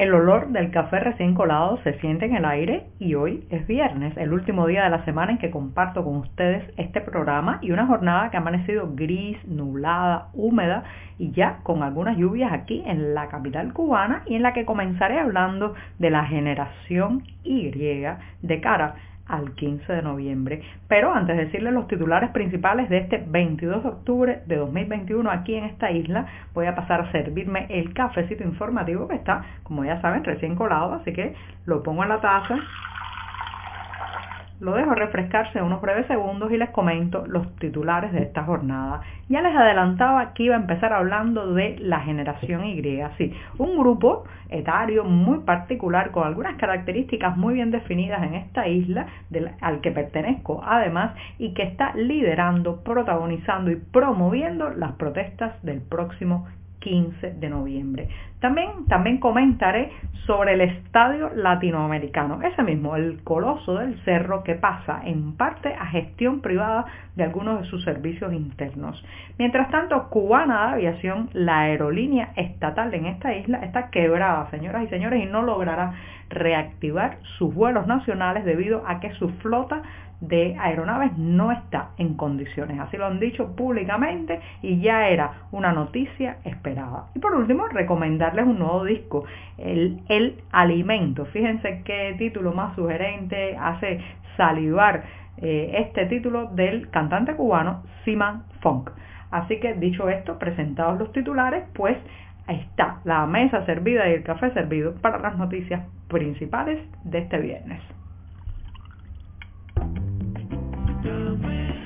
El olor del café recién colado se siente en el aire y hoy es viernes, el último día de la semana en que comparto con ustedes este programa y una jornada que ha amanecido gris, nublada, húmeda y ya con algunas lluvias aquí en la capital cubana y en la que comenzaré hablando de la generación Y de cara al 15 de noviembre. Pero antes de decirles los titulares principales de este 22 de octubre de 2021 aquí en esta isla, voy a pasar a servirme el cafecito informativo que está, como ya saben, recién colado, así que lo pongo en la taza lo dejo refrescarse unos breves segundos y les comento los titulares de esta jornada. Ya les adelantaba que iba a empezar hablando de la generación Y, sí, un grupo etario muy particular con algunas características muy bien definidas en esta isla al que pertenezco además y que está liderando, protagonizando y promoviendo las protestas del próximo 15 de noviembre. También, también comentaré sobre el Estadio Latinoamericano, ese mismo, el coloso del cerro que pasa en parte a gestión privada de algunos de sus servicios internos. Mientras tanto, Cubana de Aviación, la aerolínea estatal en esta isla, está quebrada, señoras y señores, y no logrará reactivar sus vuelos nacionales debido a que su flota de aeronaves no está en condiciones. Así lo han dicho públicamente y ya era una noticia esperada. Y por último, recomendarles un nuevo disco, el, el Alimento. Fíjense qué título más sugerente hace salivar eh, este título del cantante cubano Siman Funk. Así que dicho esto, presentados los titulares, pues está la mesa servida y el café servido para las noticias principales de este viernes.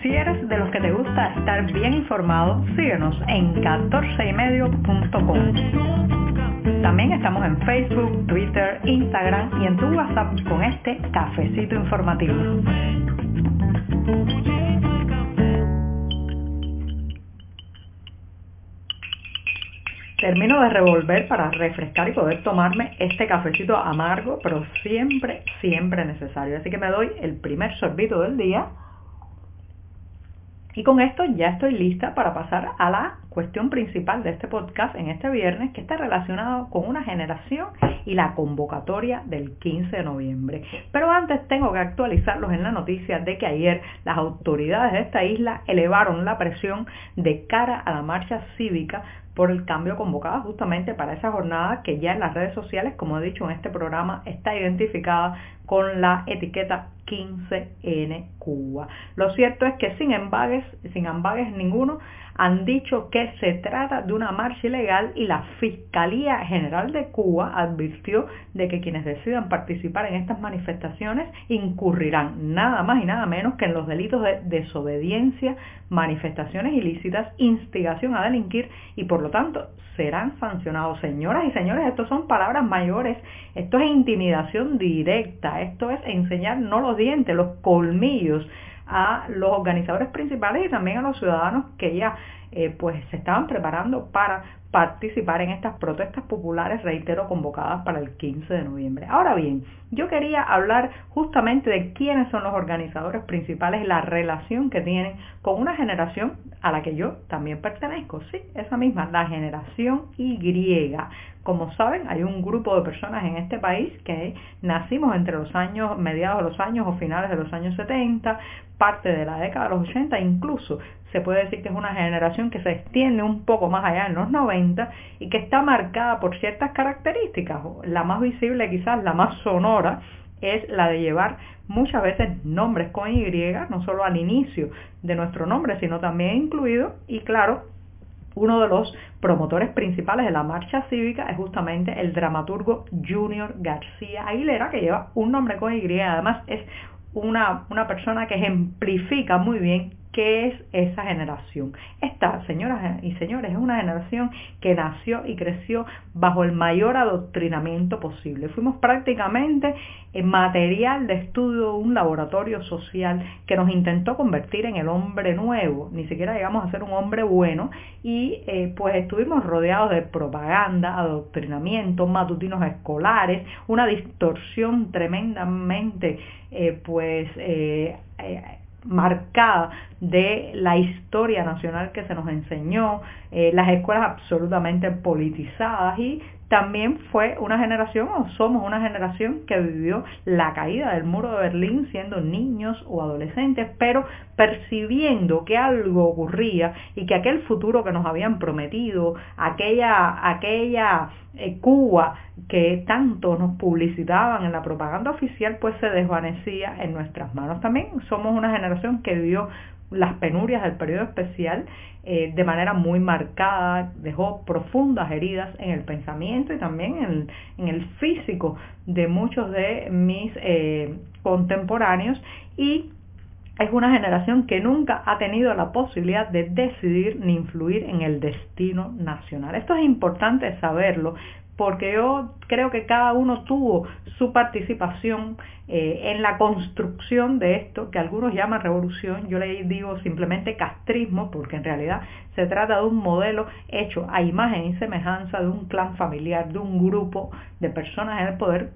Si eres de los que te gusta estar bien informado, síguenos en 14ymedio.com. También estamos en Facebook, Twitter, Instagram y en tu WhatsApp con este cafecito informativo. Termino de revolver para refrescar y poder tomarme este cafecito amargo, pero siempre, siempre necesario. Así que me doy el primer sorbito del día y con esto ya estoy lista para pasar a la cuestión principal de este podcast en este viernes, que está relacionado con una generación y la convocatoria del 15 de noviembre. Pero antes tengo que actualizarlos en la noticia de que ayer las autoridades de esta isla elevaron la presión de cara a la marcha cívica por el cambio convocado justamente para esa jornada que ya en las redes sociales, como he dicho en este programa, está identificada con la etiqueta 15N Cuba. Lo cierto es que sin embagues, sin embagues ninguno, han dicho que se trata de una marcha ilegal y la Fiscalía General de Cuba advirtió de que quienes decidan participar en estas manifestaciones incurrirán nada más y nada menos que en los delitos de desobediencia, manifestaciones ilícitas, instigación a delinquir y por lo tanto serán sancionados. Señoras y señores, esto son palabras mayores, esto es intimidación directa, esto es enseñar no los dientes, los colmillos a los organizadores principales y también a los ciudadanos que ya eh, pues se estaban preparando para participar en estas protestas populares, reitero, convocadas para el 15 de noviembre. Ahora bien, yo quería hablar justamente de quiénes son los organizadores principales, la relación que tienen con una generación a la que yo también pertenezco, sí, esa misma, la generación Y. Como saben, hay un grupo de personas en este país que nacimos entre los años, mediados de los años o finales de los años 70, parte de la década de los 80, incluso se puede decir que es una generación que se extiende un poco más allá en los 90 y que está marcada por ciertas características. La más visible, quizás la más sonora, es la de llevar muchas veces nombres con Y, no solo al inicio de nuestro nombre, sino también incluido, y claro, uno de los promotores principales de la marcha cívica es justamente el dramaturgo Junior García Aguilera, que lleva un nombre con Y, además es una, una persona que ejemplifica muy bien ¿Qué es esa generación? Esta, señoras y señores, es una generación que nació y creció bajo el mayor adoctrinamiento posible. Fuimos prácticamente en material de estudio un laboratorio social que nos intentó convertir en el hombre nuevo. Ni siquiera llegamos a ser un hombre bueno y eh, pues estuvimos rodeados de propaganda, adoctrinamiento, matutinos escolares, una distorsión tremendamente eh, pues eh, marcada de la historia nacional que se nos enseñó, eh, las escuelas absolutamente politizadas y también fue una generación o somos una generación que vivió la caída del muro de Berlín siendo niños o adolescentes, pero percibiendo que algo ocurría y que aquel futuro que nos habían prometido, aquella, aquella eh, Cuba que tanto nos publicitaban en la propaganda oficial, pues se desvanecía en nuestras manos. También somos una generación que vivió las penurias del periodo especial eh, de manera muy marcada, dejó profundas heridas en el pensamiento y también en, en el físico de muchos de mis eh, contemporáneos y es una generación que nunca ha tenido la posibilidad de decidir ni influir en el destino nacional. Esto es importante saberlo porque yo creo que cada uno tuvo su participación eh, en la construcción de esto, que algunos llaman revolución, yo le digo simplemente castrismo, porque en realidad se trata de un modelo hecho a imagen y semejanza de un clan familiar, de un grupo de personas en el poder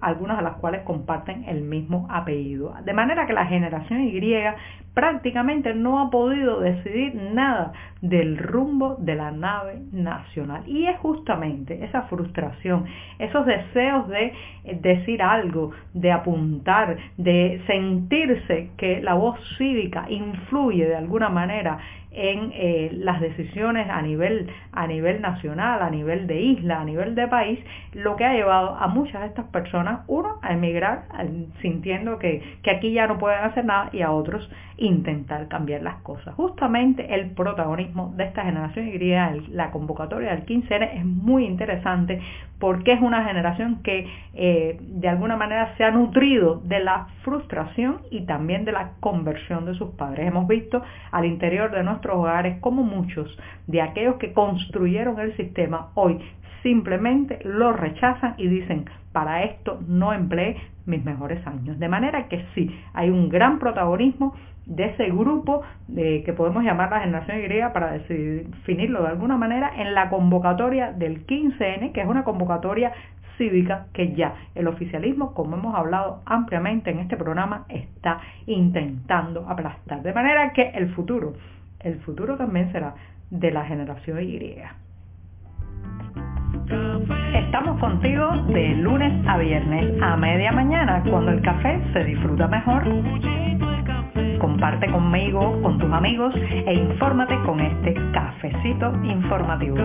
algunas de las cuales comparten el mismo apellido. De manera que la generación Y prácticamente no ha podido decidir nada del rumbo de la nave nacional. Y es justamente esa frustración, esos deseos de eh, decir algo, de apuntar, de sentirse que la voz cívica influye de alguna manera en eh, las decisiones a nivel, a nivel nacional, a nivel de isla, a nivel de país, lo que ha llevado a muchas de estas personas, uno, a emigrar sintiendo que, que aquí ya no pueden hacer nada y a otros intentar cambiar las cosas. Justamente el protagonismo de esta generación Y, la convocatoria del 15N es muy interesante porque es una generación que eh, de alguna manera se ha nutrido de la frustración y también de la conversión de sus padres. Hemos visto al interior de nuestros hogares como muchos de aquellos que construyeron el sistema hoy simplemente lo rechazan y dicen, para esto no empleé mis mejores años. De manera que sí, hay un gran protagonismo de ese grupo de, que podemos llamar la generación Y para definirlo de alguna manera en la convocatoria del 15N, que es una convocatoria cívica que ya el oficialismo, como hemos hablado ampliamente en este programa, está intentando aplastar. De manera que el futuro, el futuro también será de la generación Y. Estamos contigo de lunes a viernes a media mañana cuando el café se disfruta mejor. Comparte conmigo, con tus amigos e infórmate con este cafecito informativo.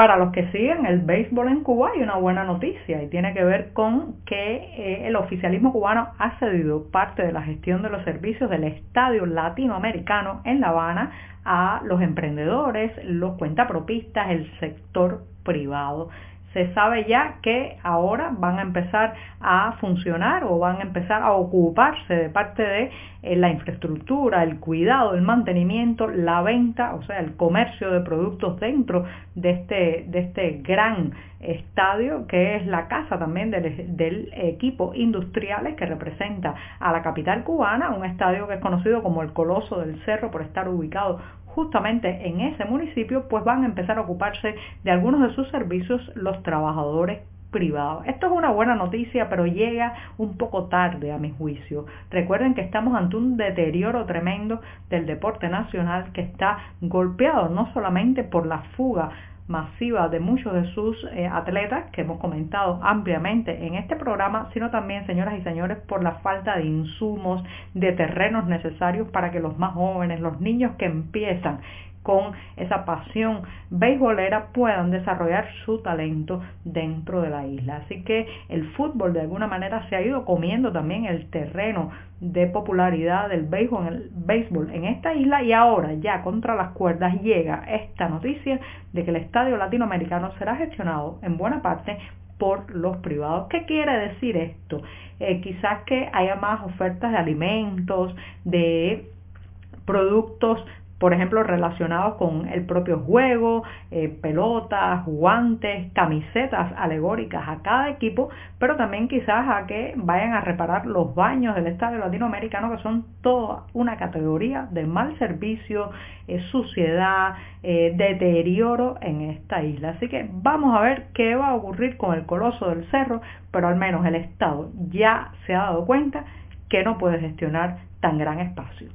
Para los que siguen el béisbol en Cuba hay una buena noticia y tiene que ver con que eh, el oficialismo cubano ha cedido parte de la gestión de los servicios del Estadio Latinoamericano en La Habana a los emprendedores, los cuentapropistas, el sector privado se sabe ya que ahora van a empezar a funcionar o van a empezar a ocuparse de parte de eh, la infraestructura, el cuidado, el mantenimiento, la venta, o sea, el comercio de productos dentro de este, de este gran estadio que es la casa también del, equipo industriales que representa a la capital cubana, un estadio que es conocido como el Coloso del Cerro por estar ubicado justamente en ese municipio, pues van a empezar a ocuparse de algunos de sus servicios los trabajadores privados. Esto es una buena noticia, pero llega un poco tarde a mi juicio. Recuerden que estamos ante un deterioro tremendo del deporte nacional que está golpeado no solamente por la fuga masiva de muchos de sus eh, atletas que hemos comentado ampliamente en este programa, sino también, señoras y señores, por la falta de insumos, de terrenos necesarios para que los más jóvenes, los niños que empiezan con esa pasión beisbolera puedan desarrollar su talento dentro de la isla. Así que el fútbol de alguna manera se ha ido comiendo también el terreno de popularidad del béisbol, el en esta isla y ahora ya contra las cuerdas llega esta noticia de que el estadio latinoamericano será gestionado en buena parte por los privados. ¿Qué quiere decir esto? Eh, quizás que haya más ofertas de alimentos, de productos por ejemplo, relacionados con el propio juego, eh, pelotas, guantes, camisetas alegóricas a cada equipo, pero también quizás a que vayan a reparar los baños del estadio latinoamericano, que son toda una categoría de mal servicio, eh, suciedad, eh, deterioro en esta isla. Así que vamos a ver qué va a ocurrir con el coloso del cerro, pero al menos el Estado ya se ha dado cuenta que no puede gestionar tan gran espacio.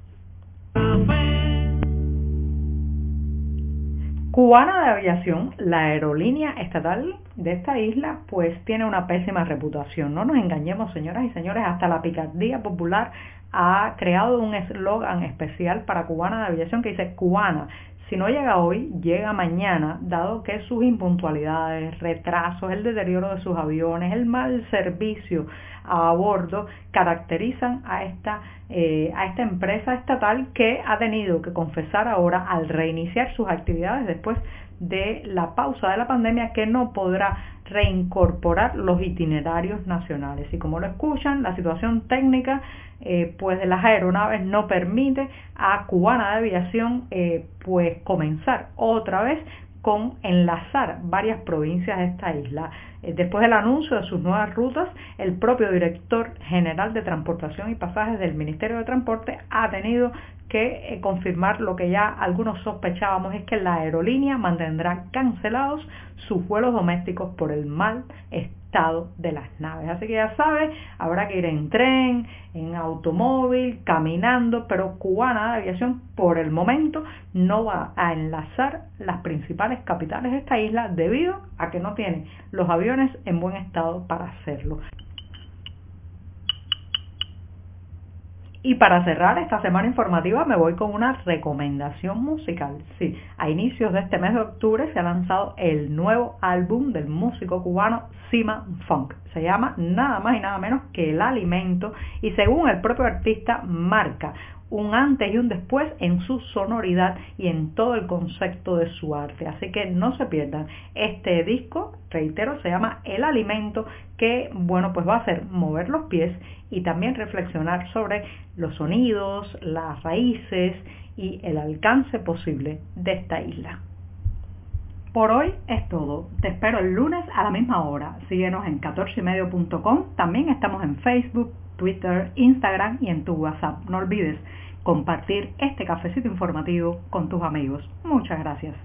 Cubana de Aviación, la aerolínea estatal de esta isla, pues tiene una pésima reputación. No nos engañemos, señoras y señores, hasta la picardía popular ha creado un eslogan especial para Cubana de Aviación que dice Cubana, si no llega hoy, llega mañana, dado que sus impuntualidades, retrasos, el deterioro de sus aviones, el mal servicio a bordo caracterizan a esta, eh, a esta empresa estatal que ha tenido que confesar ahora al reiniciar sus actividades después de la pausa de la pandemia que no podrá reincorporar los itinerarios nacionales. Y como lo escuchan, la situación técnica eh, pues de las aeronaves no permite a Cubana de Aviación eh, pues comenzar otra vez con enlazar varias provincias de esta isla. Eh, después del anuncio de sus nuevas rutas, el propio director general de Transportación y Pasajes del Ministerio de Transporte ha tenido que eh, confirmar lo que ya algunos sospechábamos, es que la aerolínea mantendrá cancelados sus vuelos domésticos por el mal estado de las naves. Así que ya sabe, habrá que ir en tren, en automóvil, caminando, pero Cubana de Aviación por el momento no va a enlazar las principales capitales de esta isla debido a que no tiene los aviones en buen estado para hacerlo. Y para cerrar esta semana informativa me voy con una recomendación musical. Sí, a inicios de este mes de octubre se ha lanzado el nuevo álbum del músico cubano Sima Funk. Se llama nada más y nada menos que El Alimento y según el propio artista marca un antes y un después en su sonoridad y en todo el concepto de su arte. Así que no se pierdan. Este disco, reitero, se llama El Alimento, que bueno, pues va a hacer mover los pies y también reflexionar sobre los sonidos, las raíces y el alcance posible de esta isla. Por hoy es todo. Te espero el lunes a la misma hora. Síguenos en 14ymedio.com. También estamos en Facebook, Twitter, Instagram y en tu WhatsApp. No olvides compartir este cafecito informativo con tus amigos. Muchas gracias.